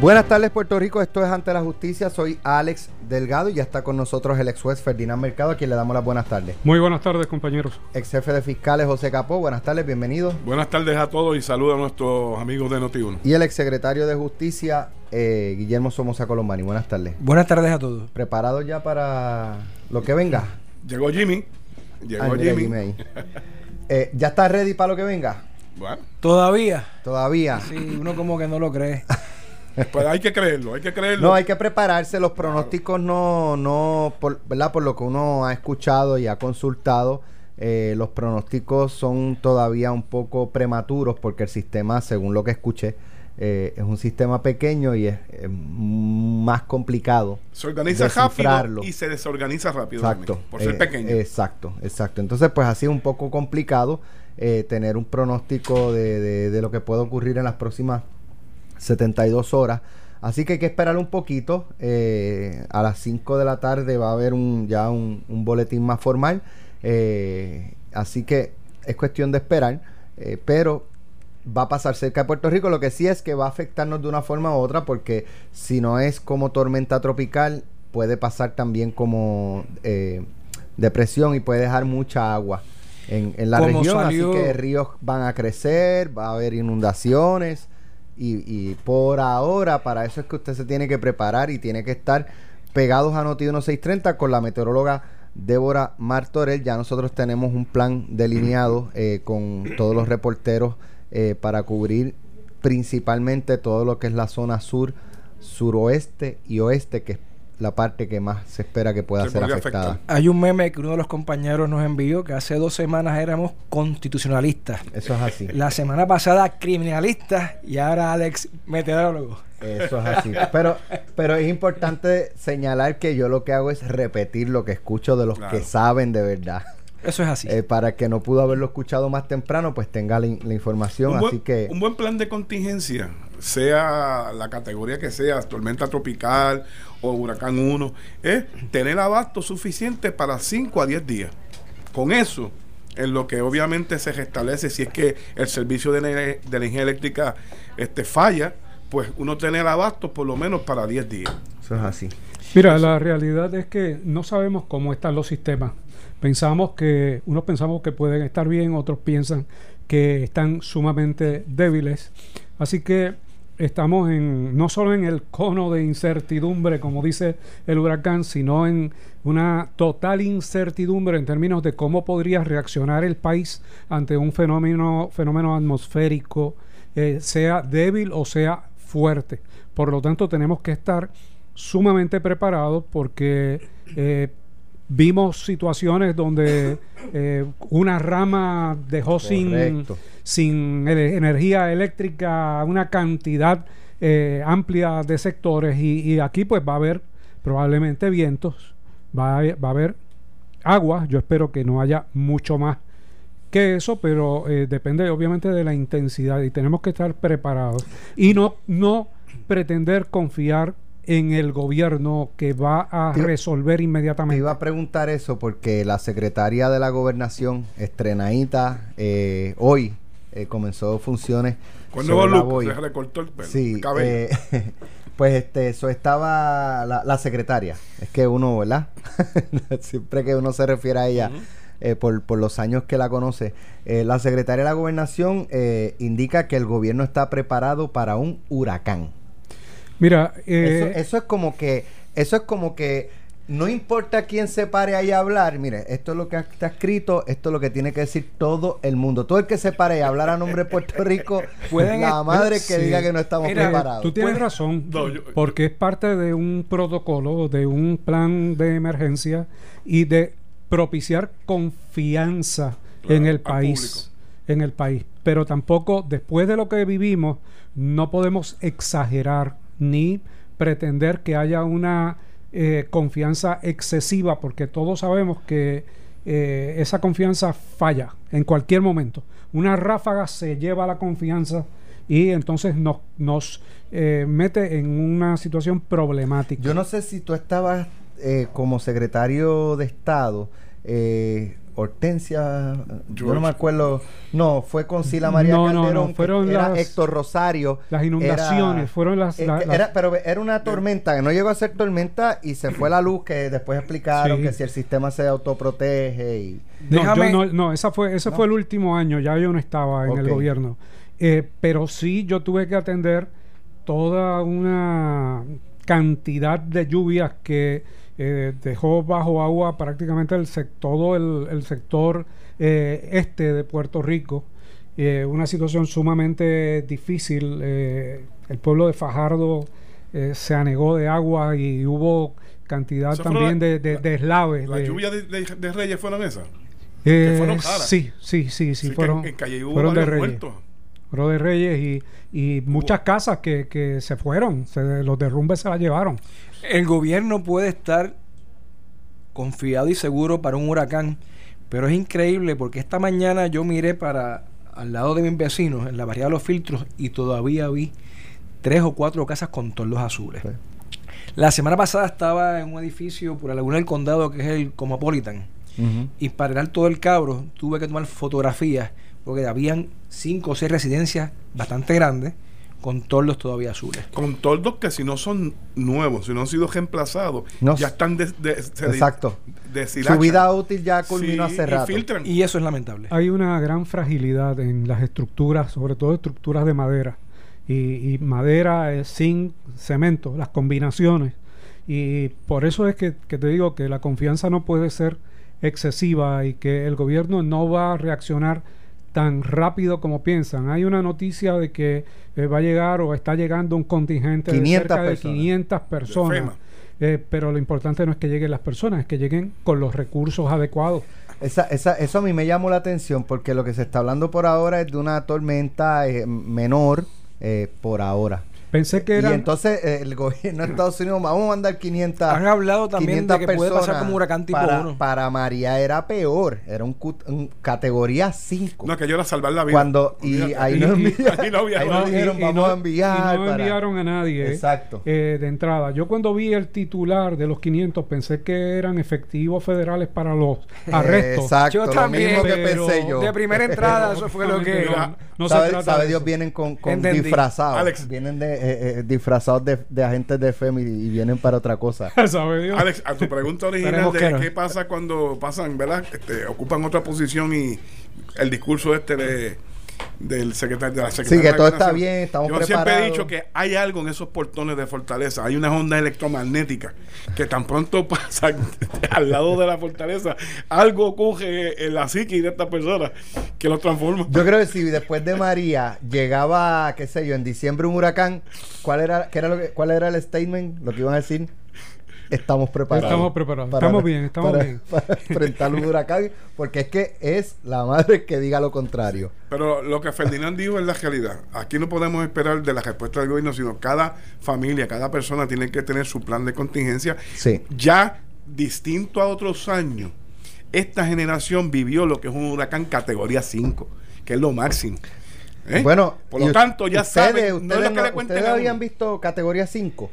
Buenas tardes Puerto Rico, esto es Ante la Justicia, soy Alex Delgado y ya está con nosotros el ex juez Ferdinand Mercado, a quien le damos las buenas tardes. Muy buenas tardes compañeros. Ex jefe de fiscales José Capó, buenas tardes, bienvenido. Buenas tardes a todos y saludos a nuestros amigos de Noti1. Y el ex secretario de Justicia eh, Guillermo Somoza Colombani, buenas tardes. Buenas tardes a todos. ¿Preparado ya para lo que venga? Llegó Jimmy. Llegó Jimmy. Jimmy ahí. Eh, ¿Ya está ready para lo que venga? Bueno, Todavía. Todavía. Sí, uno como que no lo cree. pues hay que creerlo, hay que creerlo. No, hay que prepararse. Los pronósticos no, no, por, ¿verdad? Por lo que uno ha escuchado y ha consultado, eh, los pronósticos son todavía un poco prematuros porque el sistema, según lo que escuché, eh, es un sistema pequeño y es, es más complicado. se organiza rápido y se desorganiza rápido. Exacto. también, por ser Eh, pequeño. Exacto, exacto. Entonces, pues ha sido un poco complicado eh, tener un pronóstico de, de- de lo que puede ocurrir en las próximas 72 horas. Así que hay que esperar un poquito. eh, a las 5 de la tarde va a haber un, ya un, un boletín más formal. eh, así que es cuestión de esperar. eh, pero va a pasar cerca de Puerto Rico. Lo que sí es que va a afectarnos de una forma u otra, porque si no es como tormenta tropical, puede pasar también como eh, depresión y puede dejar mucha agua en, en la región. salió- Así que ríos van a crecer, va a haber inundaciones. Y, y por ahora, para eso es que usted se tiene que preparar y tiene que estar pegados a Noti 1630 con la meteoróloga Débora Martorell. Ya nosotros tenemos un plan delineado eh, con todos los reporteros eh, para cubrir principalmente todo lo que es la zona sur, suroeste y oeste, que es la parte que más se espera que pueda Se ser afectada. afectar. Hay un meme que uno de los compañeros nos envió que hace dos semanas éramos constitucionalistas. Eso es así. La semana pasada criminalistas y ahora Alex meteorólogo. Eso es así. Pero, pero es importante señalar que yo lo que hago es repetir lo que escucho de los Claro. que saben de verdad. Eso es así. Eh, para que no pudo haberlo escuchado más temprano, pues tenga la, in- la información. un, buen, así que un buen plan de contingencia, sea la categoría que sea, tormenta tropical o huracán 1, es tener abasto suficiente para 5 a 10 días. Con eso, en lo que obviamente se restablece si es que el servicio de, de energía eléctrica este, falla, pues uno tener abasto por lo menos para 10 días. eso es así. Mira, la realidad es que no sabemos cómo están los sistemas. Pensamos que, unos pensamos que pueden estar bien, otros piensan que están sumamente débiles. Así que estamos en, no solo en el cono de incertidumbre, como dice el huracán, sino en una total incertidumbre en términos de cómo podría reaccionar el país ante un fenómeno, fenómeno atmosférico, eh, sea débil o sea fuerte. Por lo tanto, tenemos que estar sumamente preparados porque eh, vimos situaciones donde eh, una rama dejó sin, sin energía eléctrica una cantidad eh, amplia de sectores y, y aquí pues va a haber probablemente vientos, va a, va a haber agua, yo espero que no haya mucho más que eso, pero eh, depende obviamente de la intensidad y tenemos que estar preparados. Y no, no pretender confiar en el gobierno que va a Te- resolver Me inmediatamente. iba a preguntar eso porque la secretaria de la gobernación, estrenadita, eh, hoy eh, comenzó funciones. Look, Boy. se recortó el pelo. Sí, eh, pues este, eso estaba la, la secretaria. Es que uno, ¿verdad? Siempre que uno se refiere a ella, eh, por, por los años que la conoce, eh, la secretaria de la gobernación eh, indica que el gobierno está preparado para un huracán. Mira, Eso, eh, eso es como que, eso es como que no importa quién se pare ahí a hablar, mire, esto es lo que está escrito, esto es lo que tiene que decir todo el mundo. Todo el que se pare a hablar a nombre de Puerto Rico, Pueden la madre que sí. diga que no estamos Mira, preparados. tú tienes Pues- razón, No, yo- porque es parte de un protocolo, de un plan de emergencia y de propiciar confianza Claro, en el país. En el país. Pero tampoco, después de lo que vivimos, no podemos exagerar ni pretender que haya una eh, confianza excesiva, porque todos sabemos que eh, esa confianza falla en cualquier momento. Una ráfaga se lleva la confianza y entonces nos, nos eh, mete en una situación problemática. Yo no sé si tú estabas eh, como secretario de Estado eh, Hortensia, yo no me acuerdo, no, fue con Sila María No, no, no, Calderón, que fueron era las- Héctor Rosario. Las inundaciones Era- fueron las, la- las- era- pero era una tormenta, que no llegó a ser tormenta y se fue la luz, que después explicaron Sí. que si el sistema se autoprotege y... No, Déjame- yo no, no, esa fue, ese No. fue el último año, ya yo no estaba en el gobierno. Eh, pero sí yo tuve que atender toda una cantidad de lluvias que eh, dejó bajo agua prácticamente el todo el, el sector eh, este de Puerto Rico. Eh, una situación sumamente difícil. eh, el pueblo de Fajardo eh, se anegó de agua y hubo cantidad fueron también la- de, de, la- de eslaves. ¿Las de- lluvias de, de- de Reyes fueron esas? eh, fueron. Sí, sí, sí, sí, Sí, que fueron, en, en Calle hubo fueron de Reyes. muertos. Fueron de Reyes y, y muchas casas que, que se fueron, se, los derrumbes se las llevaron. El gobierno puede estar confiado y seguro para un huracán, pero es increíble porque esta mañana yo miré para al lado de mis vecinos en la variedad de los filtros y todavía vi tres o cuatro casas con toldos azules. Sí. La semana pasada estaba en un edificio por la laguna del condado que es el Cosmopolitan y para dar todo el cabro tuve que tomar fotografías porque habían cinco o seis residencias bastante grandes con toldos todavía azules. Con toldos que si no son nuevos, si no han sido reemplazados, No ya están de, de- se de- Exacto. Su vida útil ya culminó Sí, hace y rato. filtran. Y eso es lamentable. Hay una gran fragilidad en las estructuras, sobre todo estructuras de madera. Y, y madera, eh, zinc, cemento, las combinaciones. Y por eso es que, que te digo que la confianza no puede ser excesiva y que el gobierno no va a reaccionar tan rápido como piensan. Hay una noticia de que eh, va a llegar o está llegando un contingente 500 de cerca de personas. 500 personas. Eh, pero lo importante no es que lleguen las personas, es que lleguen con los recursos adecuados. Esa, esa, eso a mí me llamó la atención porque lo que se está hablando por ahora es de una tormenta eh, menor eh, por ahora. Pensé que Y era... entonces eh, el gobierno de Estados Unidos, vamos a mandar 500 Han hablado también de 500 que puede pasar como huracán tipo para, 1. Para María era peor, era un, cut- un categoría 5. No, que yo era salvar la vida. Cuando, y Olvídate. ahí no Y- y- enviaron, y- y vamos a enviar. y no para- enviaron a nadie eh, Exacto. eh, de entrada. Yo cuando vi el titular de los 500 pensé que eran efectivos federales para los arrestos. Exacto, Yo lo también, mismo que pensé yo. De primera entrada, eso fue lo que. No, no se sabe, trata sabe de Dios, vienen con, con disfrazados. Alex. Vienen de, eh, eh, disfrazados de, de agentes de FEMI y vienen para otra cosa. ¿Sabe Dios? Alex, a tu pregunta original de no. qué pasa cuando pasan, ¿verdad? Este, ocupan otra posición y el discurso este de del secretario de la secretaria que de todo está bien, estamos Yo siempre he dicho que hay algo en esos portones de fortaleza, hay unas ondas electromagnéticas que tan pronto pasan al lado de la fortaleza, algo ocurre en la psique de esta persona que lo transforma. Yo creo que si después de María llegaba, qué sé yo, en diciembre un huracán, ¿cuál era, qué era lo que, cuál era el statement? Lo que iban a decir, estamos preparados. Estamos preparados. Estamos bien, estamos para- bien. Para enfrentar un huracán, porque es que es la madre que diga lo contrario. Pero lo que Ferdinand dijo es la realidad. Aquí no podemos esperar de la respuesta del gobierno, sino cada familia, cada persona tiene que tener su plan de contingencia. Sí. Ya distinto a otros años, esta generación vivió lo que es un huracán categoría 5, que es lo máximo. ¿Eh? Bueno, por lo tanto, ya ustedes, saben, no ustedes, es lo que no- le ustedes habían uno. visto categoría 5.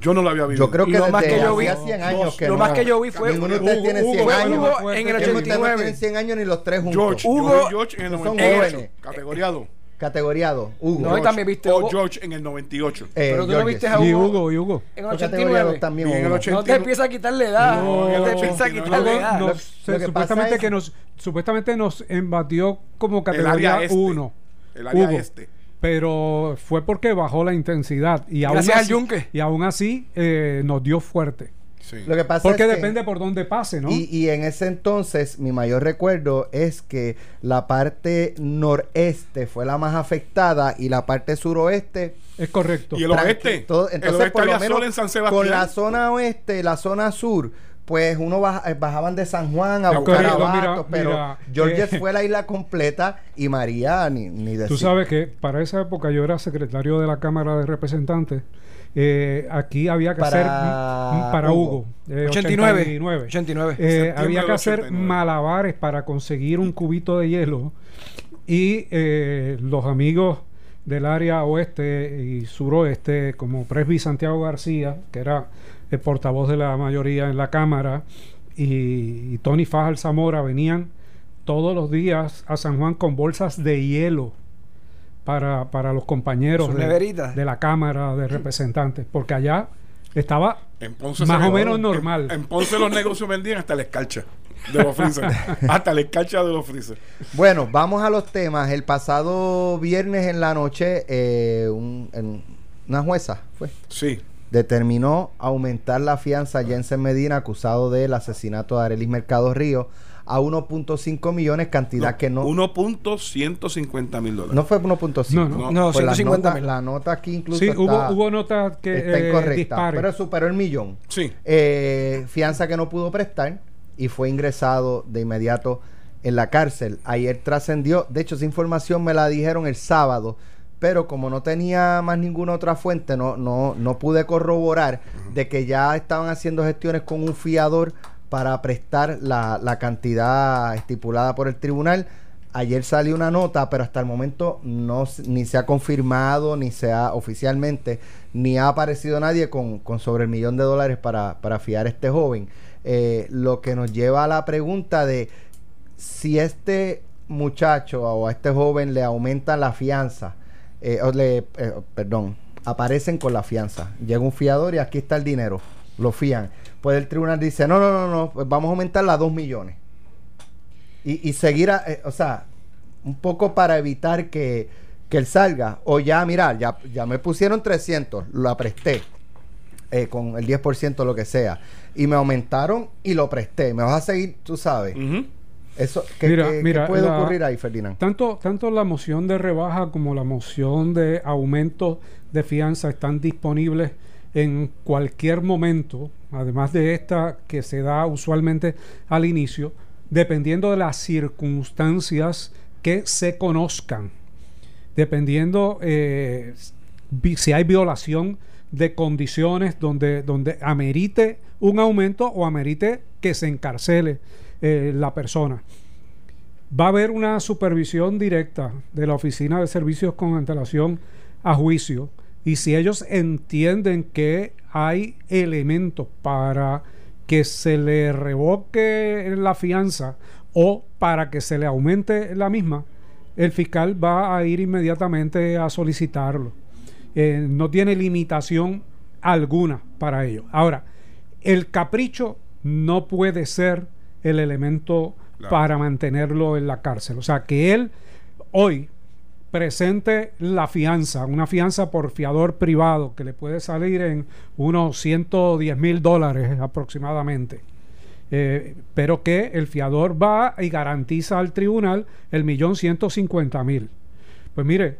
Yo no lo había vivido. Yo creo que Lo más que yo vi- hacía 100 años que lo no. más que yo vi fue- Ninguno de ustedes Hugo- tiene Hugo 100 fue años. Hugo en el ustedes no 89. tienen 100 años ni los tres juntos. George, Hugo- George en el son 98, jóvenes. categoría 2. Categoría 2. Hugo. No, y también viste O Hugo- George en el 98. Eh, Pero tú no George, viste a Y Hugo- Hugo, y Hugo. En el Fue categoría 2 89. también. Y en el Hugo. 80. No te empieza a quitarle edad. No, No, te no, empieza a no, quitarle edad. pasa supuestamente es- que nos supuestamente nos embatió como El categoría área este. 1 El área Hugo. este. Pero fue porque bajó la intensidad y aún Gracias al así, yunque. y aún así eh, nos dio fuerte Sí. Lo que pasa porque es que- depende por dónde pase no Y, y en ese entonces, mi mayor recuerdo es que la parte noreste fue la más afectada y la parte suroeste. es correcto Y el oeste. todo- el entonces, oeste por lo menos sol en San Sebastián. con la zona oeste la zona sur, pues uno baja- eh, bajaban de San Juan a buscar Rico, abasto, mira, pero mira, Georges eh, fue la isla completa y María ni, ni decir. Tú sabes que para esa época yo era secretario de la Cámara de Representantes. Eh, aquí había que Para hacer para Hugo. Hugo, eh, 89. 89. 89. Eh, había que hacer 89. malabares para conseguir un cubito de hielo y eh, los amigos del área oeste y suroeste como Presby Santiago García que era el portavoz de la mayoría en la cámara y, Tony Fajal Zamora venían todos los días a San Juan con bolsas de hielo para, para los compañeros de, de, la Cámara de Representantes, porque allá estaba más o menos normal. En, Ponce los negocios vendían hasta la escarcha de los freezer. hasta la escarcha de los freezer. Bueno, vamos a los temas. El pasado viernes en la noche, eh, una jueza fue. Sí. Determinó aumentar la fianza a Jensen Medina, acusado del asesinato de Arelis Mercado Río a 1.5 millones, cantidad que no. 1.150 mil dólares. No fue 1.5. No, no, no pues 150 mil. La, nota aquí incluso. Sí, hubo, hubo notas que. Está eh, incorrecta. Pero superó el millón. Sí. Eh, fianza que no pudo prestar y fue ingresado de inmediato en la cárcel. Ayer trascendió. De hecho, esa información me la dijeron el sábado pero como no tenía más ninguna otra fuente, no, no, no pude corroborar de que ya estaban haciendo gestiones con un fiador para prestar la, la cantidad estipulada por el tribunal. Ayer salió una nota, pero hasta el momento no ni se ha confirmado, ni se ha oficialmente, ni ha aparecido nadie con, con sobre el millón de dólares para, para fiar a este joven. Eh, lo que nos lleva a la pregunta de si este muchacho o a este joven le aumenta la fianza, eh, eh, perdón, aparecen con la fianza. Llega un fiador y aquí está el dinero, lo fían pues el tribunal dice, no, no, no, no, pues vamos a aumentarla a 2 millones. Y, y seguir, eh, o sea, un poco para evitar que, que él salga. O ya, mira, ya, ya me pusieron 300, lo presté eh, con el 10% lo que sea. Y me aumentaron y lo presté. Me vas a seguir, tú sabes. Eso, ¿qué, mira, puede ocurrir ahí, Ferdinand? Tanto, tanto la moción de rebaja como la moción de aumento de fianza están disponibles en cualquier momento, además de esta que se da usualmente al inicio, dependiendo de las circunstancias que se conozcan, dependiendo eh, si hay violación de condiciones donde, donde amerite un aumento o amerite que se encarcele eh, la persona. Va a haber una supervisión directa de la Oficina de Servicios con antelación a juicio y si ellos entienden que hay elementos para que se le revoque la fianza o para que se le aumente la misma, el fiscal va a ir inmediatamente a solicitarlo. Eh, no tiene limitación alguna para ello. Ahora, el capricho no puede ser el elemento para mantenerlo en la cárcel. O sea, que él hoy presente la fianza, una fianza por fiador privado que le puede salir en unos 110 mil dólares aproximadamente. Eh, pero que el fiador va y garantiza al tribunal el millón ciento cincuenta mil. Pues mire,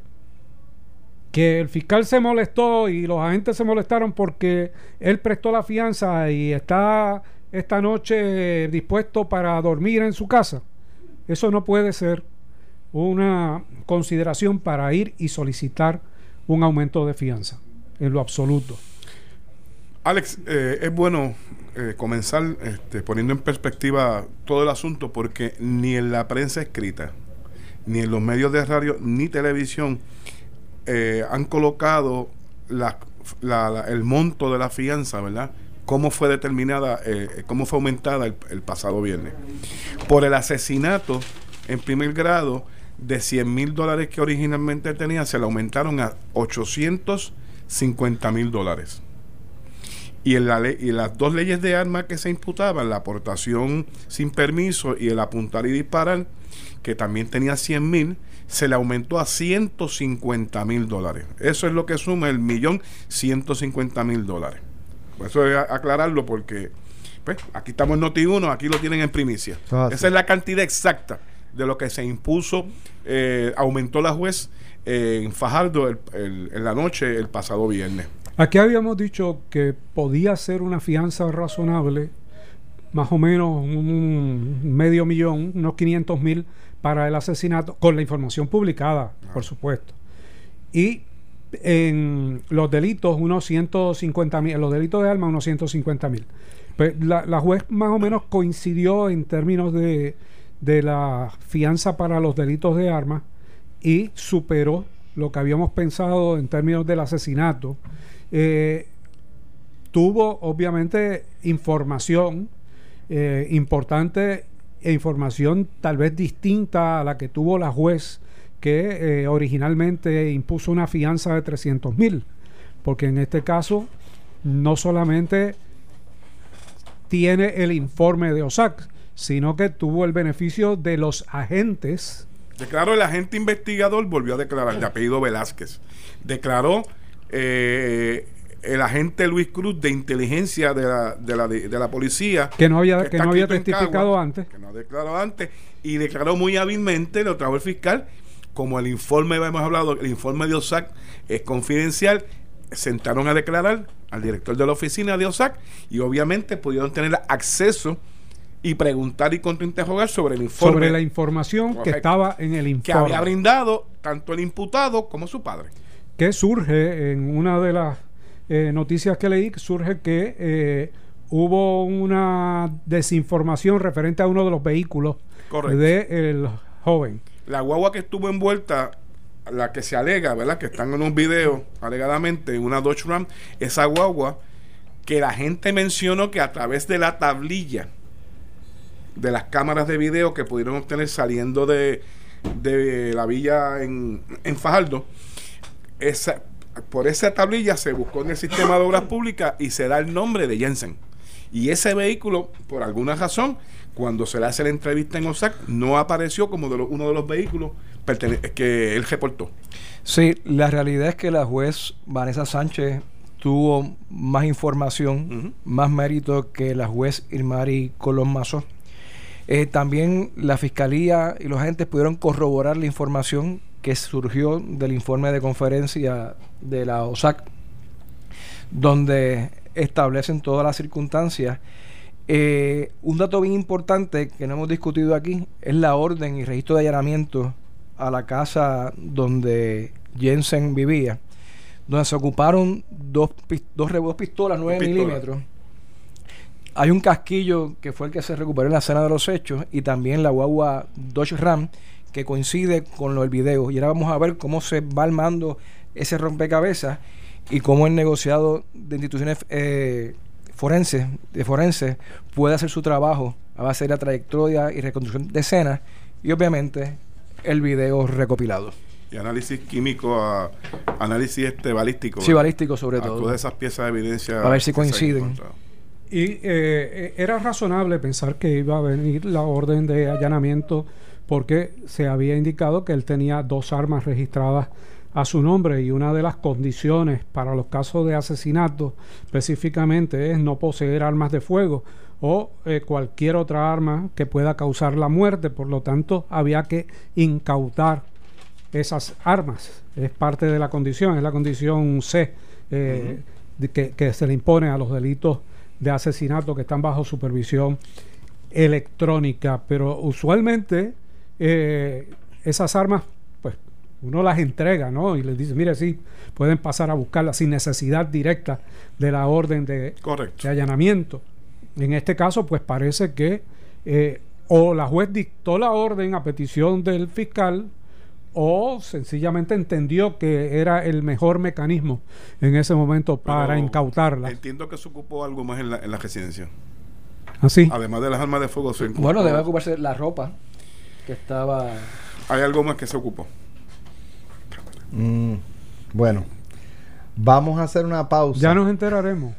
que el fiscal se molestó y los agentes se molestaron porque él prestó la fianza y está esta noche dispuesto para dormir en su casa. Eso no puede ser una consideración para ir y solicitar un aumento de fianza, en lo absoluto. Alex, eh, es bueno eh, comenzar este, poniendo en perspectiva todo el asunto porque ni en la prensa escrita, ni en los medios de radio, ni televisión eh, han colocado el monto de la fianza, ¿verdad? Cómo fue determinada, cómo fue aumentada el pasado viernes. Por el asesinato en primer grado de 100 mil dólares que originalmente tenía, se le aumentaron a 850 mil dólares. Y y las dos leyes de armas que se imputaban, la aportación sin permiso y el apuntar y disparar, que también tenía 100 mil, se le aumentó a 150 mil dólares. Eso es lo que suma el millón 150 mil dólares. Eso es aclararlo porque pues, aquí estamos en Noti1, aquí lo tienen en primicia. Esa es la cantidad exacta de lo que se impuso, eh, aumentó la juez eh, en Fajardo en la noche el pasado viernes. Aquí habíamos dicho que podía ser una fianza razonable, más o menos un medio millón, unos 500 mil para el asesinato, con la información publicada, por supuesto. Y en los delitos, unos 150 mil, los delitos de arma, unos 150 mil. Pues la, la juez más o menos coincidió en términos de, de la fianza para los delitos de armas y superó lo que habíamos pensado en términos del asesinato. Eh, tuvo obviamente información eh, importante e información tal vez distinta a la que tuvo la juez que eh, originalmente impuso una fianza de 300 mil, porque en este caso no solamente tiene el informe de OSAC, sino que tuvo el beneficio de los agentes. Declaró el agente investigador, volvió a declarar, de apellido Velázquez. Declaró eh, el agente Luis Cruz de inteligencia de la, de la, de la policía. Que no había, que, no había testificado antes. Que no declaró antes. Y declaró muy hábilmente, lo trajo el fiscal, como el informe, hemos hablado, el informe de OSAC es confidencial, sentaron a declarar al director de la oficina de OSAC y obviamente pudieron tener acceso y preguntar y contrainterrogar sobre el informe. Sobre la información que estaba en el informe. Que había brindado tanto el imputado como su padre. Que surge en una de las eh, noticias que leí, surge que eh, hubo una desinformación referente a uno de los vehículos del joven. La guagua que estuvo envuelta la que se alega, ¿verdad? Que están en un video, alegadamente, una Dodge Ram, esa guagua que la gente mencionó que a través de la tablilla de las cámaras de video que pudieron obtener saliendo de, de la villa en, en Fajardo, esa, por esa tablilla se buscó en el sistema de obras públicas y se da el nombre de Jensen. Y ese vehículo, por alguna razón, cuando se le hace la entrevista en OSAC, no apareció como de uno de los vehículos que él reportó. Sí, la realidad es que la juez Vanessa Sánchez tuvo más información, más mérito que la juez Irmari Colón Mazo. Eh, también la fiscalía y los agentes pudieron corroborar la información que surgió del informe de conferencia de la OSAC, donde establecen todas las circunstancias. Eh, un dato bien importante que no hemos discutido aquí es la orden y registro de allanamiento a la casa donde Jensen vivía, donde se ocuparon dos, dos, pistolas 9 milímetros. Hay un casquillo que fue el que se recuperó en la escena de los hechos y también la guagua Dodge Ram que coincide con lo del video. Y ahora vamos a ver cómo se va armando ese rompecabezas y cómo el negociado de instituciones eh, forenses, de forense puede hacer su trabajo a base de la trayectoria y reconstrucción de escenas y obviamente el video recopilado. Y análisis químico, a, análisis este balístico. Sí, balístico sobre todo. Todas esas piezas de evidencia. A ver si coinciden. Y eh, eh, era razonable pensar que iba a venir la orden de allanamiento porque se había indicado que él tenía dos armas registradas a su nombre y una de las condiciones para los casos de asesinato específicamente es no poseer armas de fuego o eh, cualquier otra arma que pueda causar la muerte. Por lo tanto, había que incautar esas armas. Es parte de la condición, es la condición C eh, que, se le impone a los delitos de asesinato que están bajo supervisión electrónica. Pero usualmente eh, esas armas, uno las entrega, ¿no? Y les dice, mire, sí, pueden pasar a buscarlas sin necesidad directa de la orden de, de allanamiento. En este caso, pues parece que eh, o la juez dictó la orden a petición del fiscal o sencillamente entendió que era el mejor mecanismo en ese momento para incautarla. Entiendo que se ocupó algo más en la, en la residencia. ¿Así? ¿Ah, Además de las armas de fuego, se Bueno, debe ocuparse la ropa que estaba... Hay algo más que se ocupó. Mm, bueno, Vamos a hacer una pausa. Ya nos enteraremos.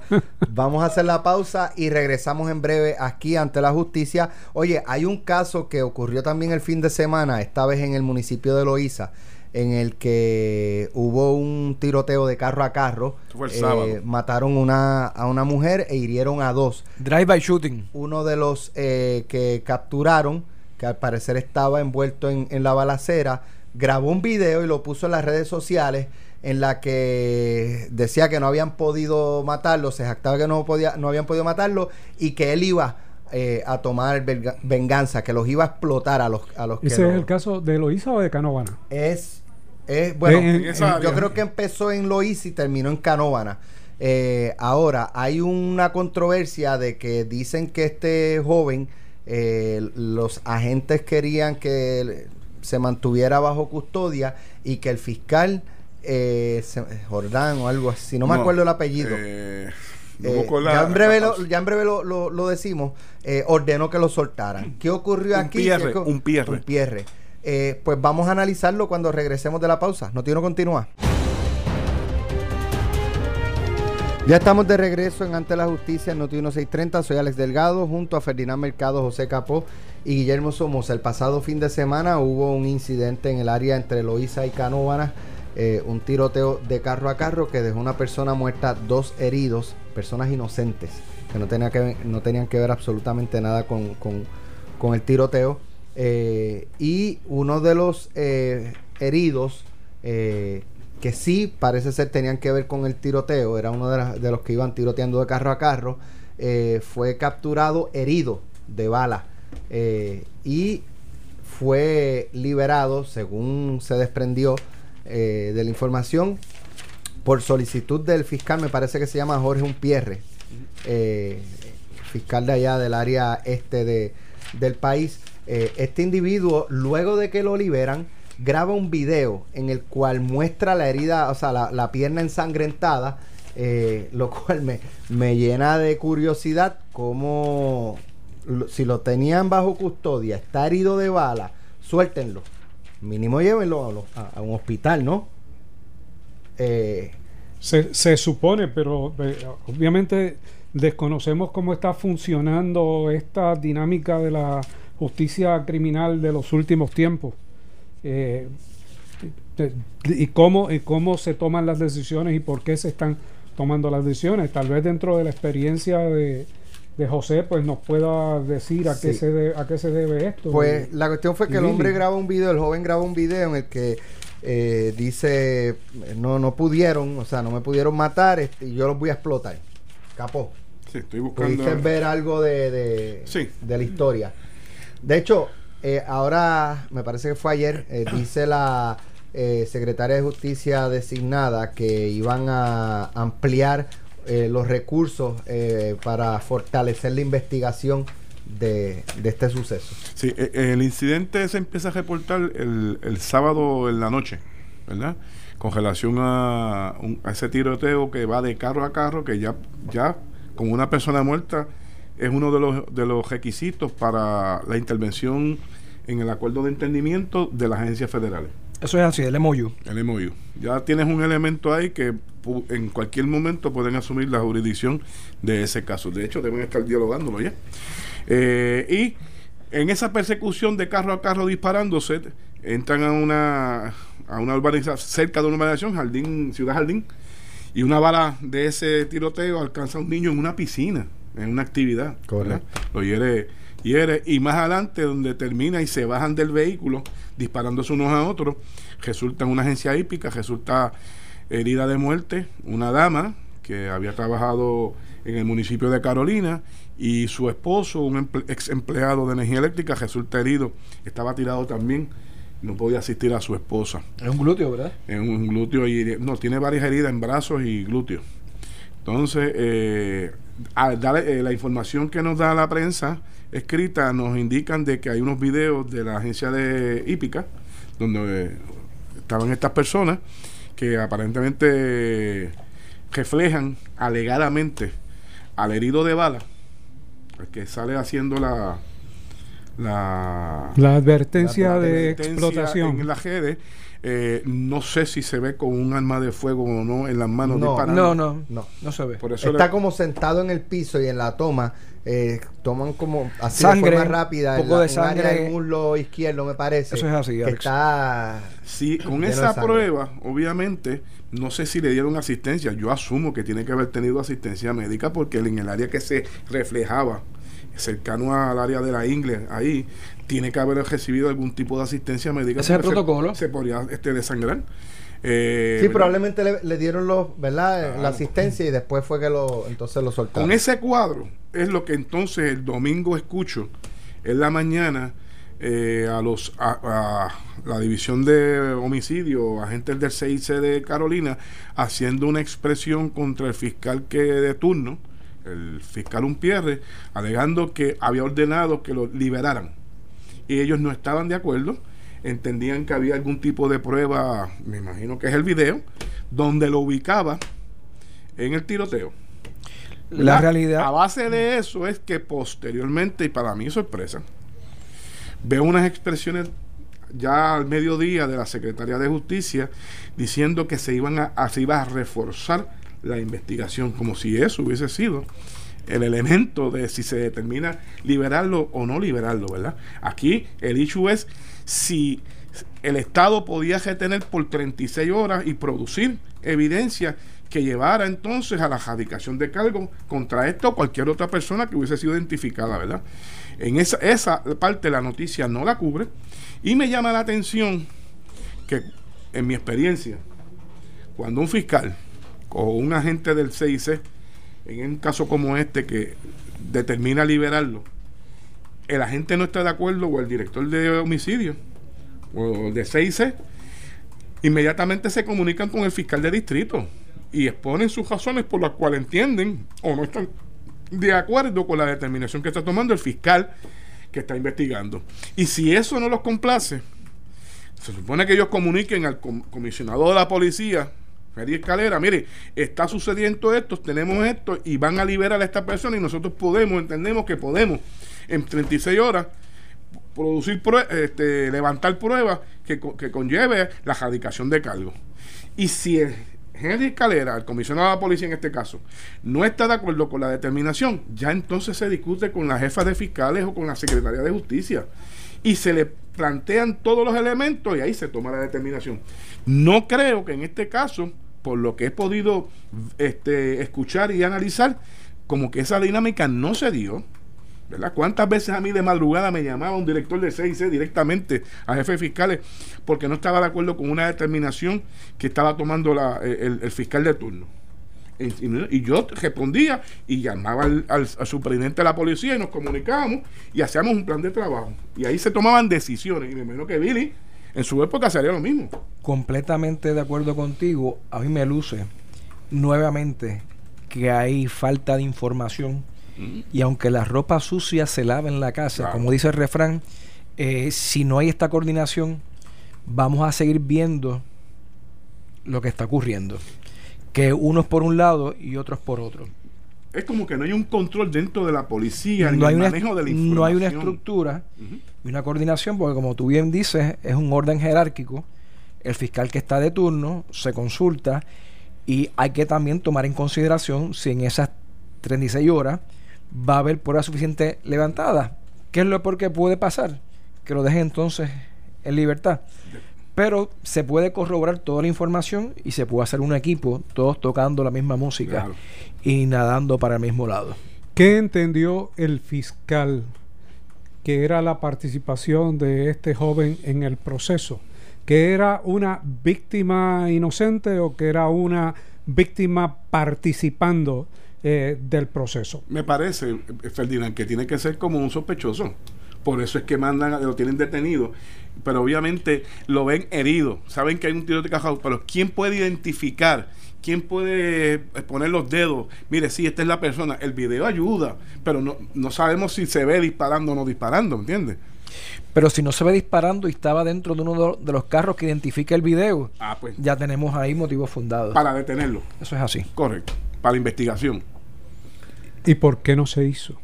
Vamos a hacer la pausa y regresamos en breve aquí ante la justicia. Oye, hay un caso que ocurrió también el fin de semana, esta vez en el municipio de Loíza, en el que hubo un tiroteo de carro a carro. Fue el sábado. Eh, mataron una, a una mujer e hirieron a dos. Drive-by shooting. Uno de los eh, que capturaron, que al parecer estaba envuelto en, en la balacera, grabó un video y lo puso en las redes sociales en la que decía que no habían podido matarlo, se jactaba que no, podía, no habían podido matarlo y que él iba eh, a tomar venganza, que los iba a explotar a los, a los ¿Ese es el caso de Loíza o de Canóvana? Es, es bueno, yo creo que empezó en Loíza y terminó en Canóvana. Eh, ahora, hay una controversia de que dicen que este joven, eh, los agentes querían que se mantuviera bajo custodia y que el fiscal eh, Jordán o algo así, no me acuerdo el apellido. Eh, eh, ya, en breve lo, ya en breve lo, lo, decimos, eh, ordenó que lo soltaran. ¿Qué ocurrió un aquí? Pierre, un pierre. Un pierre. Pues vamos a analizarlo cuando regresemos de la pausa. No tiene continúa. Ya estamos de regreso en Ante la Justicia en Noti 1630. Soy Alex Delgado junto a Ferdinand Mercado, José Capó y Guillermo Somoza. El pasado fin de semana hubo un incidente en el área entre Loíza y Canóvanas, eh, un tiroteo de carro a carro que dejó una persona muerta, dos heridos, personas inocentes que no, tenía que, no tenían que ver absolutamente nada con, con, el tiroteo. Eh, y uno de los eh, heridos que sí parece ser tenían que ver con el tiroteo, era uno de, los que iban tiroteando de carro a carro, eh, fue capturado herido de bala eh, y fue liberado, según se desprendió eh, de la información, por solicitud del fiscal, me parece que se llama Jorge Unpierre, fiscal de allá del área este de, del país. este individuo, luego de que lo liberan, graba un video en el cual muestra la herida, o sea, la, pierna ensangrentada, eh, lo cual me, me, llena de curiosidad como si lo tenían bajo custodia, está herido de bala, suéltenlo. Mínimo llévenlo a, un hospital, ¿no? Eh, se, se, supone, pero eh, obviamente desconocemos cómo está funcionando esta dinámica de la justicia criminal de los últimos tiempos. Eh, y cómo, y cómo se toman las decisiones y por qué se están tomando las decisiones. Tal vez dentro de la experiencia de, de José, pues nos pueda decir a qué, se debe, a qué se debe esto. Pues la cuestión fue que el hombre graba un video, el joven graba un video en el que eh, dice, no, no pudieron, o sea, no me pudieron matar este, y yo los voy a explotar. Capó. Sí, estoy buscando. ver algo de, de, de la historia. De hecho, eh, ahora, me parece que fue ayer, eh, dice la eh, secretaria de Justicia designada que iban a ampliar los recursos para fortalecer la investigación de, este suceso. Sí, el incidente se empieza a reportar el, el sábado en la noche, ¿verdad? Con relación a, a, ese tiroteo que va de carro a carro, que ya, ya con una persona muerta es uno de los, de los requisitos para la intervención en el acuerdo de entendimiento de las agencias federales. Eso es así, el MOU. El MOU. Ya tienes un elemento ahí que en cualquier momento pueden asumir la jurisdicción de ese caso. De hecho, deben estar dialogándolo ya. Eh, y en esa persecución de carro a carro disparándose, entran a una, a una urbanización, cerca de una urbanización, Jardín, Ciudad Jardín, y una bala de ese tiroteo alcanza a un niño en una piscina, en una actividad. Correcto. Lo hiere y más adelante donde termina y se bajan del vehículo disparándose unos a otros, resulta en una agencia hípica, resulta herida de muerte una dama que había trabajado en el municipio de Carolina y su esposo, un ex empleado de energía eléctrica, resulta herido, estaba tirado también, no podía asistir a su esposa. Es un glúteo, ¿verdad? Es un glúteo y no, tiene varias heridas en brazos y glúteos. Entonces, eh, eh, la información que nos da la prensa escrita nos indican de que hay unos videos de la agencia de hípica donde eh, estaban estas personas que aparentemente reflejan alegadamente al herido de bala que sale haciendo la la, la advertencia de explotación en la redes eh, no sé si se ve con un arma de fuego o no en las manos no, disparando. No, no, no, se ve. Está como sentado en el piso y en la toma eh, toman como así sangre, de forma rápida poco de sangre. en el muslo izquierdo me parece eso es así que está sí con esa prueba obviamente no sé si le dieron asistencia. Yo asumo que tiene que haber tenido asistencia médica porque en el área que se reflejaba cercano al área de la ingle ahí tiene que haber recibido algún tipo de asistencia médica ese es el protocolo. se, podría este desangrar eh, sí, probablemente le, dieron los, ¿verdad? la asistencia y después fue que lo, entonces lo soltaron. Con ese cuadro es lo que entonces el domingo escucho en la mañana eh, a los a, la división de homicidio, agentes del CIC de Carolina, haciendo una expresión contra el fiscal que de turno, el fiscal Unpierre, alegando que había ordenado que lo liberaran. Y ellos no estaban de acuerdo entendían que había algún tipo de prueba, me imagino que es el video, donde lo ubicaba en el tiroteo. La realidad. A base de eso es que posteriormente, y para mí sorpresa, veo unas expresiones ya al mediodía de la Secretaría de Justicia diciendo que se iban a, se iba a reforzar la investigación, como si eso hubiese sido el elemento de si se determina liberarlo o no liberarlo, ¿verdad? Aquí el hecho es si el Estado podía retener por 36 horas y producir evidencia que llevara entonces a la radicación de cargo contra esto o cualquier otra persona que hubiese sido identificada, ¿verdad? En esa, esa parte la noticia no la cubre y me llama la atención que en mi experiencia, cuando un fiscal o un agente del CIC, en un caso como este que determina liberarlo, el agente no está de acuerdo o el director de homicidio o de CIC, inmediatamente se comunican con el fiscal de distrito y exponen sus razones por las cuales entienden o no están de acuerdo con la determinación que está tomando el fiscal que está investigando. Y si eso no los complace, se supone que ellos comuniquen al comisionado de la policía, Freddy Escalera, mire, está sucediendo esto, tenemos esto y van a liberar a esta persona y nosotros podemos, entendemos que podemos en 36 horas producir este, levantar pruebas que, que conlleve la radicación de cargo. Y si el Henry Escalera, el comisionado de la policía en este caso, no está de acuerdo con la determinación, ya entonces se discute con la jefa de fiscales o con la Secretaría de Justicia y se le plantean todos los elementos y ahí se toma la determinación. No creo que en este caso, por lo que he podido este, escuchar y analizar, como que esa dinámica no se dio ¿verdad? ¿Cuántas veces a mí de madrugada me llamaba un director de CIC directamente a jefe de fiscales porque no estaba de acuerdo con una determinación que estaba tomando la, el, fiscal de turno? Y, yo respondía y llamaba al, al, superintendente de la policía y nos comunicábamos y hacíamos un plan de trabajo. Y ahí se tomaban decisiones. Y me imagino que Billy en su época sería lo mismo. Completamente de acuerdo contigo. A mí me luce nuevamente que hay falta de información y aunque la ropa sucia se lava en la casa, como dice el refrán, eh, si no hay esta coordinación, vamos a seguir viendo lo que está ocurriendo. Que unos por un lado y otros por otro. Es como que no hay un control dentro de la policía, no hay manejo de la información. No hay una estructura y una coordinación, porque como tú bien dices, es un orden jerárquico. El fiscal que está de turno se consulta y hay que también tomar en consideración si en esas 36 horas va a haber pruebas suficiente levantada ¿Qué es lo que puede pasar? Que lo dejen entonces en libertad. Pero se puede corroborar toda la información y se puede hacer un equipo, todos tocando la misma música y nadando para el mismo lado. ¿Qué entendió el fiscal que era la participación de este joven en el proceso? ¿Que era una víctima inocente o que era una víctima participando eh, del proceso. Me parece, Ferdinand, que tiene que ser como un sospechoso. Por eso es que mandan, lo tienen detenido. Pero obviamente lo ven herido. Saben que hay un tiro de cajado. Pero ¿quién puede identificar? ¿Quién puede eh, poner los dedos? Mire, sí, esta es la persona. El video ayuda. Pero no, no sabemos si se ve disparando o no disparando, ¿entiendes? Pero si no se ve disparando y estaba dentro de uno de los carros que identifica el video, ah, pues, ya tenemos ahí motivos fundados. Para detenerlo. Eso es así. Correcto. Para la investigación. ¿Y por qué no se hizo?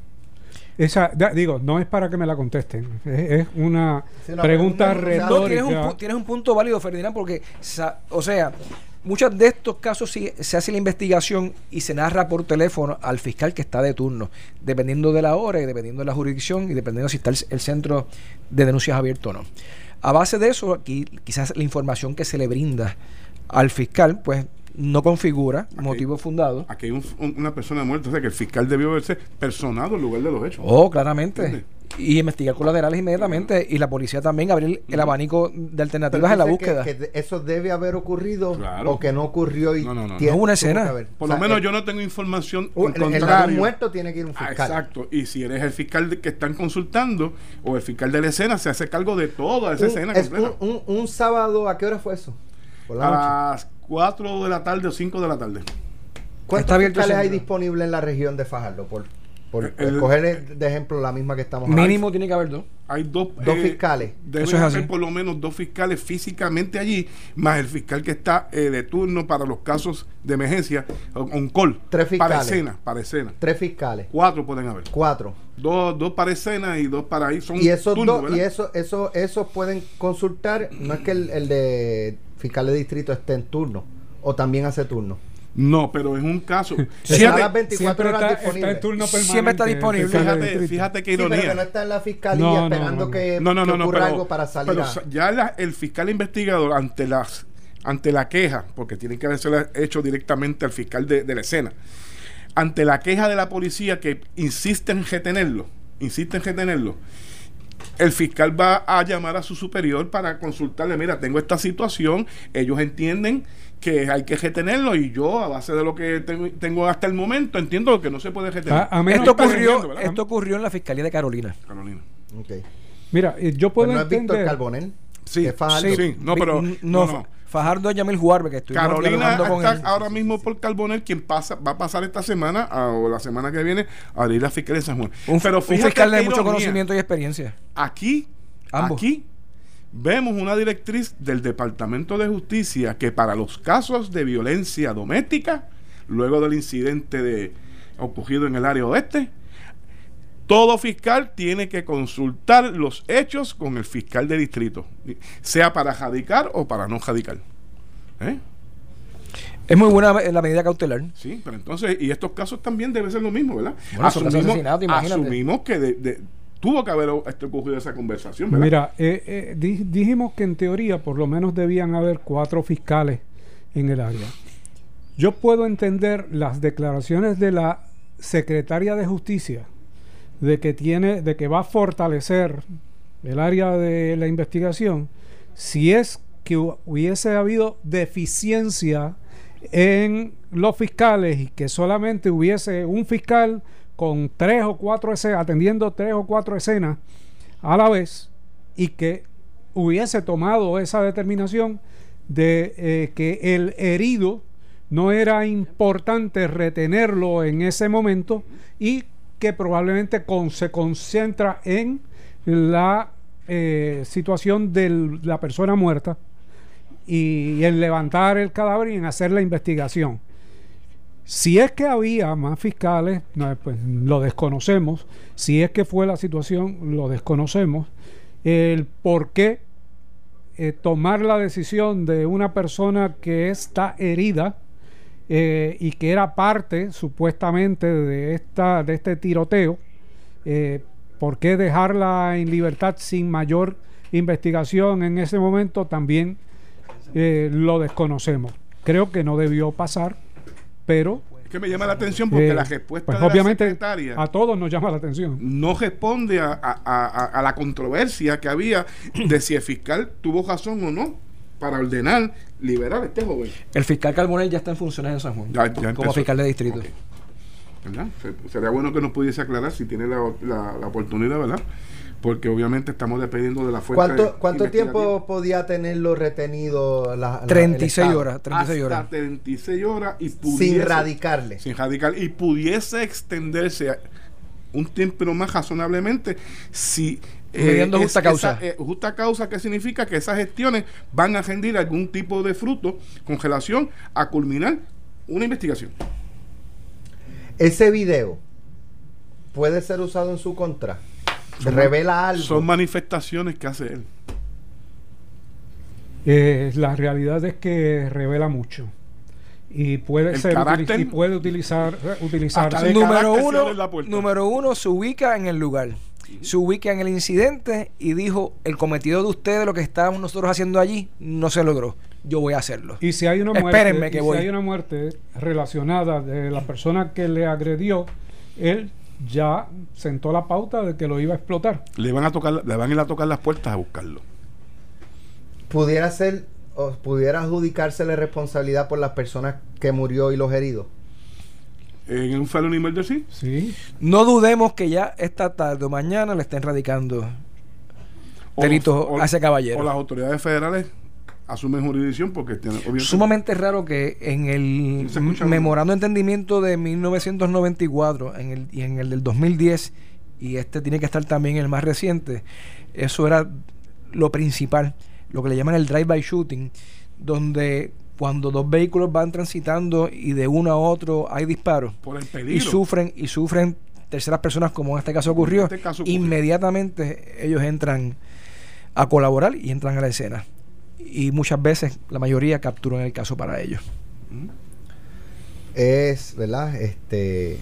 Esa, digo, no es para que me la contesten, es, una, pregunta, retórica. tienes, un, punto válido, Ferdinand, porque, o sea, muchos de estos casos se hace la investigación y se narra por teléfono al fiscal que está de turno, dependiendo de la hora y dependiendo de la jurisdicción y dependiendo si está el, centro de denuncias abierto o no. A base de eso, aquí quizás la información que se le brinda al fiscal, pues no configura motivo fundado. Aquí hay una persona muerta, o sea que el fiscal debió verse personado en lugar de los hechos. Oh, claramente. Y investigar colaterales inmediatamente y la policía también abrir el abanico de alternativas en la búsqueda. Que, eso debe haber ocurrido o que no ocurrió y no, no, no, no. una escena. Por lo menos yo no tengo información uh, el, muerto tiene que ir un ah, fiscal. exacto. Y si eres el fiscal que están consultando o el fiscal de la escena, se hace cargo de toda esa escena. Es un, sábado, ¿a qué hora fue eso? Por la a las 4 de la tarde o 5 de la tarde. ¿Cuántos fiscales hay disponibles en la región de Fajardo? Por Por El- coger de ejemplo la misma que estamos Mínimo tiene que haber dos. Hay dos, Dos eh, fiscales. Deben Eso es haber así. por lo menos dos fiscales físicamente allí, más el fiscal que está eh, de turno para los casos de emergencia, un call. Tres Para fiscales. escena, para escena. Tres fiscales. Cuatro pueden haber. Cuatro. Dos, dos para escena y dos para ahí. Son Y esos turnos, dos, y eso, eso, esos pueden consultar, no es que el, el de fiscal de distrito esté en turno, o también hace turno. No, pero en un caso. Está fíjate, las 24 Siempre horas está, disponible. está en turno permanente. Siempre está disponible. fíjate, qué Sí, pero ironía. que no está en la fiscalía No, no, esperando no. que, No, no, que no, ocurra pero, algo para salir pero a- ya la- el fiscal investigador ante las ante la queja, porque tiene que haberse hecho directamente al fiscal de, de la escena, ante la queja de la policía que insiste en retenerlo, insiste en retenerlo, el fiscal va a llamar a su superior para consultarle, mira, tengo esta situación, ellos entienden que hay que retenerlo y yo a base de lo que tengo, hasta el momento entiendo que no se puede retener. A- a menos Esto ocurrió, esto ocurrió en la Fiscalía de Carolina. Carolina. Ok. Mira, eh, yo puedo Pues no es Víctor entender. Carbonell. Sí, Fajardo. sí, no, pero Vi- no, no, no. Fajardo Yamil Juarbe, que estuvimos Carolina dialogando con está él. ahora mismo por Carbonell, quien pasa, va a pasar esta semana a- o la semana que viene a abrir la fiscalía de San Juan. Un, Pero un fiscal de mucho ironía. conocimiento y experiencia. Aquí, Ambos. aquí vemos una directriz del Departamento de Justicia que para los casos de violencia doméstica, luego del incidente de ocurrido en el área oeste, todo fiscal tiene que consultar los hechos con el fiscal de distrito, sea para radicar o para no radicar. ¿Eh? Es muy buena la medida cautelar. Sí, pero entonces, y estos casos también debe ser lo mismo, ¿verdad? Bueno, imagínate. asumimos que de- de- tuvo que haber este, ocurrido esa conversación, ¿verdad? Mira, eh, eh, di- dijimos que en teoría por lo menos debían haber cuatro fiscales en el área. Yo puedo entender las declaraciones de la secretaria de Justicia de que tiene, de que va a fortalecer el área de la investigación si es que hu- hubiese habido deficiencia en los fiscales y que solamente hubiese un fiscal con tres o cuatro escenas, atendiendo tres o cuatro escenas a la vez y que hubiese tomado esa determinación de eh, que el herido no era importante retenerlo en ese momento y que probablemente se concentra en la eh, situación de la persona muerta y en levantar el cadáver y en hacer la investigación. Si es que había más fiscales, no, pues lo desconocemos. Si es que fue la situación, lo desconocemos. El por qué eh, tomar la decisión de una persona que está herida eh, y que era parte supuestamente de, esta, de este tiroteo, eh, ¿por qué dejarla en libertad sin mayor investigación en ese momento? También eh, lo desconocemos. Creo que no debió pasar, pero Es que me llama la atención porque eh, la respuesta pues de la obviamente secretaria a todos nos llama la atención. no responde a, a- a- a la controversia que había de si el fiscal tuvo razón o no para ordenar liberar a este joven. El fiscal Carbonell ya está en funciones en San Juan. Ya- ya como fiscal de distrito. ¿verdad? Se- Sería bueno que nos pudiese aclarar si tiene la, la- la oportunidad, ¿verdad? Porque obviamente estamos dependiendo de la fuerza. ¿Cuánto, cuánto tiempo podía tenerlo retenido la, la- el 36 Estado? horas. 36 Hasta horas. 36 horas y pudiese, Sin radicarle. sin radical y pudiese extenderse a- un tiempo más razonablemente si eh, Mediando es- justa causa. esa, eh, justa causa que significa que esas gestiones van a rendir algún tipo de fruto con relación a culminar una investigación Ese video puede ser usado en su contra. Son- Revela algo. son manifestaciones que hace él Eh, la realidad es que revela mucho y puede El ser carácter- y puede utilizar de número uno, abre la puerta. número uno, se ubica en el lugar. Se ubica en el incidente y dijo, el cometido de ustedes, lo que estábamos nosotros haciendo allí, no se logró. Yo voy a hacerlo. Y si hay una muerte, Espérenme que y si voy. hay una muerte relacionada de la persona que le agredió, él ya sentó la pauta de que lo iba a explotar. le van a tocar le van a ir a tocar las puertas a buscarlo Pudiera ser o pudiera adjudicársele responsabilidad por las personas que murió y los heridos. En un felony murder sí Sí. No dudemos que ya esta tarde o mañana le estén radicando delitos los- o- a ese caballero. o las autoridades federales asumen jurisdicción porque tienen obviamente- Sumamente raro que en el No memorando de entendimiento de 1994 en el, y en el del 2010, y este tiene que estar también el más reciente, eso era lo principal, lo que le llaman el drive-by shooting, donde cuando dos vehículos van transitando y de uno a otro hay disparos por el y sufren y sufren terceras personas como en este caso ocurrió, este caso ocurrió. inmediatamente ellos entran a colaborar y entran a la escena. Y muchas veces, la mayoría capturan el caso para ellos. es, ¿verdad? Este,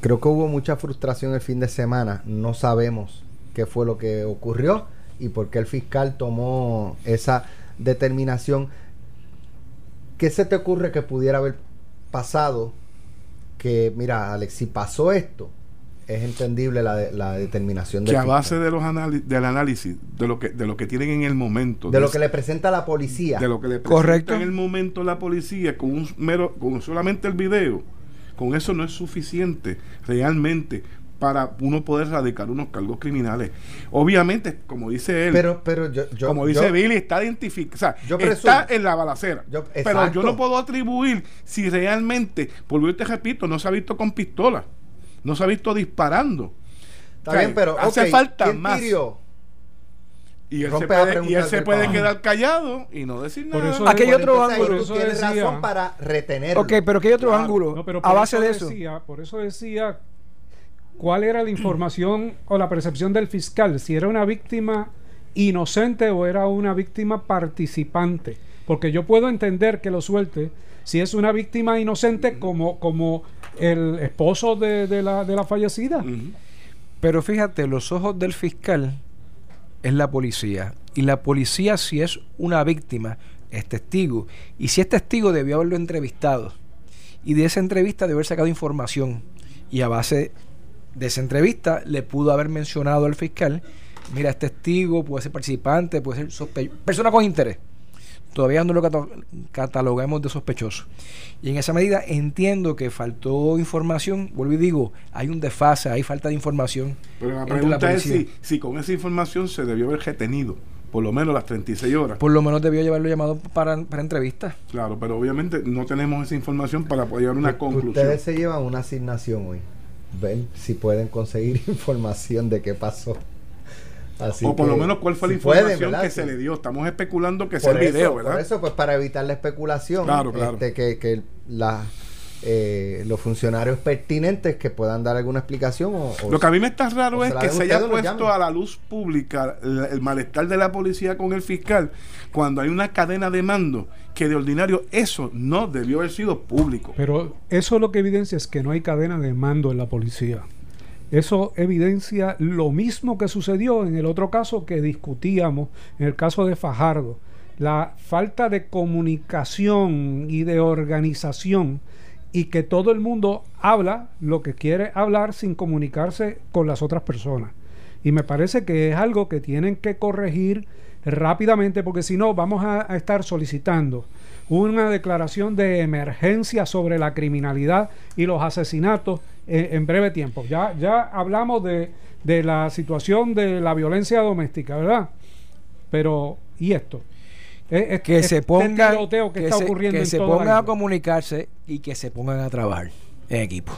creo que hubo mucha frustración el fin de semana. No sabemos qué fue lo que ocurrió y por qué el fiscal tomó esa determinación. ¿Qué se te ocurre que pudiera haber pasado? Que, mira, Alex, si pasó esto, es entendible la, de- la determinación del que a base de los del análisis de lo que de lo que tienen en el momento de lo que le presenta la policía. de lo que le presenta Correcto. en el momento la policía con un mero con solamente el video con eso no es suficiente realmente para uno poder radicar unos cargos criminales obviamente como dice él pero, pero yo, yo- como dice yo- Billy, está identificado. O sea, Yo está en la balacera. Yo- pero yo no puedo atribuir si realmente, por yo te repito, no se ha visto con pistola. No se ha visto disparando. Está O sea, bien, pero hace ok, falta ¿quién más. hirió? Y él se puede, y él se puede quedar callado y no decir Por nada. eso- Aquí hay otro ángulo. tú Eso tienes decía- razón para retenerlo. Ok, pero que hay otro Claro. ángulo. No, pero a por base de eso. Decía, por eso decía cuál era la información o la percepción del fiscal, si era una víctima inocente o era una víctima participante. Porque yo puedo entender que lo suelte si es una víctima inocente como, como el esposo de, de la, de la fallecida. Pero fíjate, los ojos del fiscal es la policía. Y la policía, si es una víctima, es testigo. Y si es testigo, debió haberlo entrevistado. Y de esa entrevista debe haber sacado información. Y a base de esa entrevista le pudo haber mencionado al fiscal, mira, es testigo, puede ser participante, puede ser sospechoso, persona con interés. Todavía no lo cata- catalogamos de sospechoso. Y en esa medida entiendo que faltó información. Vuelvo y digo, hay un desfase, hay falta de información. Pero la pregunta es si, si con esa información se debió haber retenido por lo menos las 36 horas. Por lo menos debió llevarlo llamado para, para entrevista. Claro, pero obviamente no tenemos esa información para poder llegar a una conclusión. Ustedes se llevan una asignación hoy. Ven si pueden conseguir información de qué pasó. Así o por que, lo menos cuál fue la si información que se le dio. Estamos especulando que sea el video, ¿verdad? Por eso, pues para evitar la especulación, Claro, claro. este, que, que la, eh, los funcionarios pertinentes que puedan dar alguna explicación o, o- Lo que a mí me está raro es que se haya puesto a la luz pública el, el malestar de la policía con el fiscal cuando hay una cadena de mando que de ordinario eso no debió haber sido público. Pero eso lo que evidencia es que no hay cadena de mando en la policía. Eso evidencia lo mismo que sucedió en el otro caso que discutíamos, en el caso de Fajardo. La falta de comunicación y de organización y que todo el mundo habla lo que quiere hablar sin comunicarse con las otras personas. Y me parece que es algo que tienen que corregir rápidamente porque si no vamos a, a estar solicitando una declaración de emergencia sobre la criminalidad y los asesinatos en, en breve tiempo. Ya, ya hablamos de, de la situación de la violencia doméstica, ¿verdad? Pero, ¿y esto? Es- es- Que este se pongan, tiroteo que, que está se, ocurriendo que se pongan a comunicarse y que se pongan a trabajar en equipo.